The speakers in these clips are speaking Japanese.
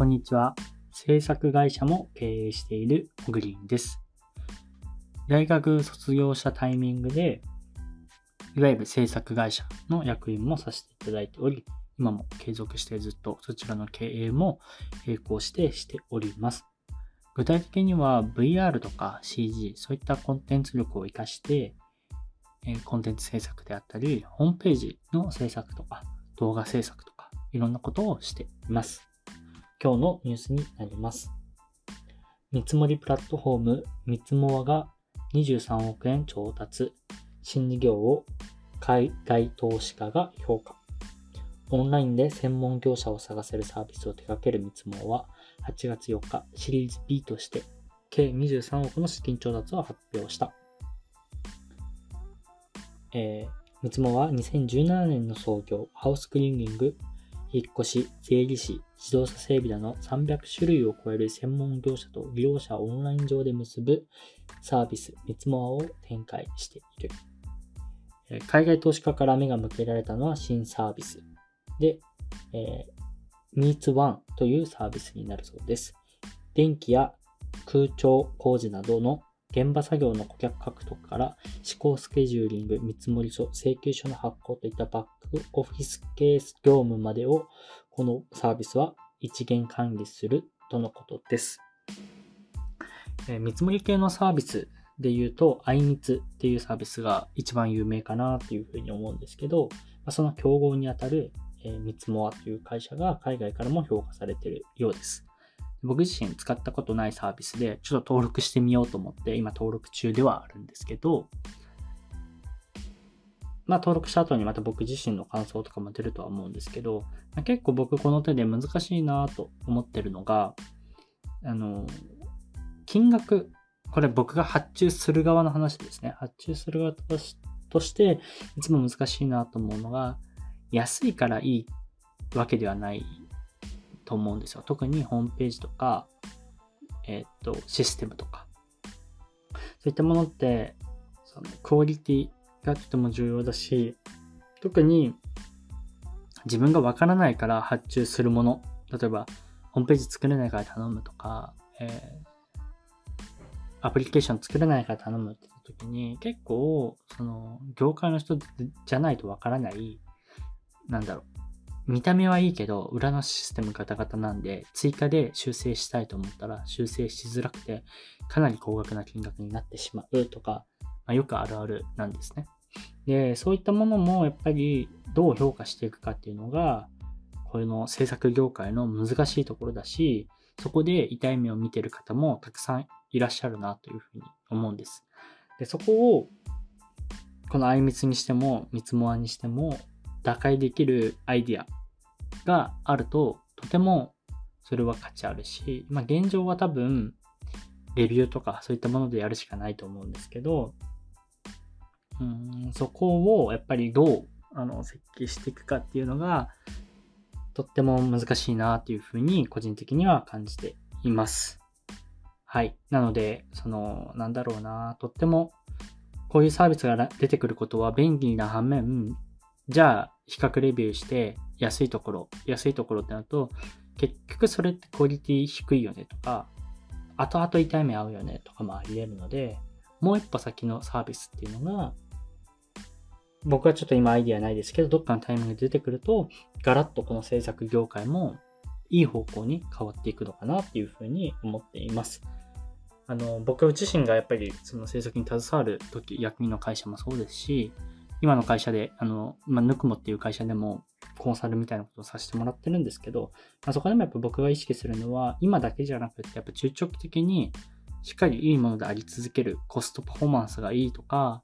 こんにちは。制作会社も経営しているグリーンです。大学卒業したタイミングで、いわゆる制作会社の役員もさせていただいており、今も継続してずっとそちらの経営も並行してしております。具体的には VR とか CG、そういったコンテンツ力を活かして、コンテンツ制作であったり、ホームページの制作とか、動画制作とか、いろんなことをしています。今日のニュースになります。見積もりプラットフォーム見積もわが23億円調達、新事業を海外投資家が評価。オンラインで専門業者を探せるサービスを手掛ける見積もは8月4日シリーズ B として計23億の資金調達を発表した。えー、見積もは2017年の創業、ハウスクリーニング、引っ越し、税理士、自動車整備など300種類を超える専門業者と利用者をオンライン上で結ぶサービス、ミツモアを展開している。海外投資家から目が向けられたのは新サービスで、えー、Meets1 というサービスになるそうです。電気や空調工事などの現場作業の顧客獲得から試行スケジューリング、見積書、請求書の発行といったバックオフィスケース業務までをこのサービスは一元管理するとのことです。えー、見積もり系のサービスで言うと、アイミツっていうサービスが一番有名かなっていうふうに思うんですけど、その競合にあたる、えー、ミツモアという会社が海外からも評価されているようです。僕自身使ったことないサービスで、ちょっと登録してみようと思って、今登録中ではあるんですけど、まあ登録した後にまた僕自身の感想とかも出るとは思うんですけど、まあ、結構僕この手で難しいなと思ってるのが、あの、金額、これ僕が発注する側の話ですね。発注する側として、いつも難しいなと思うのが、安いからいいわけではないと思うんですよ。特にホームページとか、えっ、と、システムとか。そういったものって、そのクオリティがとても重要だし、特に自分がわからないから発注するもの、例えば、ホームページ作れないから頼むとか、えー、アプリケーション作れないから頼むって言った時に、結構、その、業界の人じゃないとわからない、なんだろう、見た目はいいけど、裏のシステムガタガタなんで、追加で修正したいと思ったら、修正しづらくて、かなり高額な金額になってしまうとか、まあ、よくあるあるなんですね。で、そういったものもやっぱりどう評価していくかっていうのが、これの制作業界の難しいところだし、そこで痛い目を見てる方もたくさんいらっしゃるなというふうに思うんです。で、そこを、このあいみつにしても、みつもあにしても、打開できるアイディアがあると、とてもそれは価値あるし、まあ現状は多分、レビューとかそういったものでやるしかないと思うんですけど、うん、そこをやっぱりどうあの設計していくかっていうのが、とっても難しいなっていうふうに個人的には感じています。はい。なので、その、なんだろうな、とっても、こういうサービスが出てくることは便利な反面、じゃあ、比較レビューして、安いところ、安いところってなると、結局それってクオリティ低いよねとか、後々痛い目合うよねとかもあり得るので、もう一歩先のサービスっていうのが、僕はちょっと今アイディアないですけど、どっかのタイミングで出てくると、ガラッとこの制作業界もいい方向に変わっていくのかなっていうふうに思っています。あの、僕自身がやっぱりその制作に携わる時、役員の会社もそうですし、今の会社で、あの、まあ、ぬくもっていう会社でも、コンサルみたいなことをさせてもらってるんですけど、まあ、そこでもやっぱ僕が意識するのは、今だけじゃなくて、やっぱ中長期的に、しっかりいいものであり続ける、コストパフォーマンスがいいとか、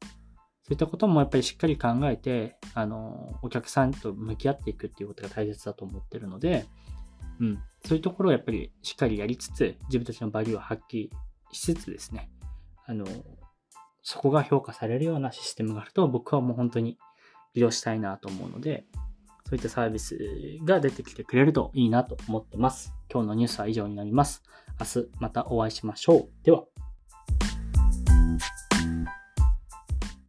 そういったこともやっぱりしっかり考えて、あの、お客さんと向き合っていくっていうことが大切だと思ってるので、うん、そういうところをやっぱりしっかりやりつつ、自分たちのバリューを発揮しつつですね、あの、そこが評価されるようなシステムがあると、僕はもう本当に利用したいなと思うので、そういったサービスが出てきてくれるといいなと思ってます。今日のニュースは以上になります。明日またお会いしましょう。では。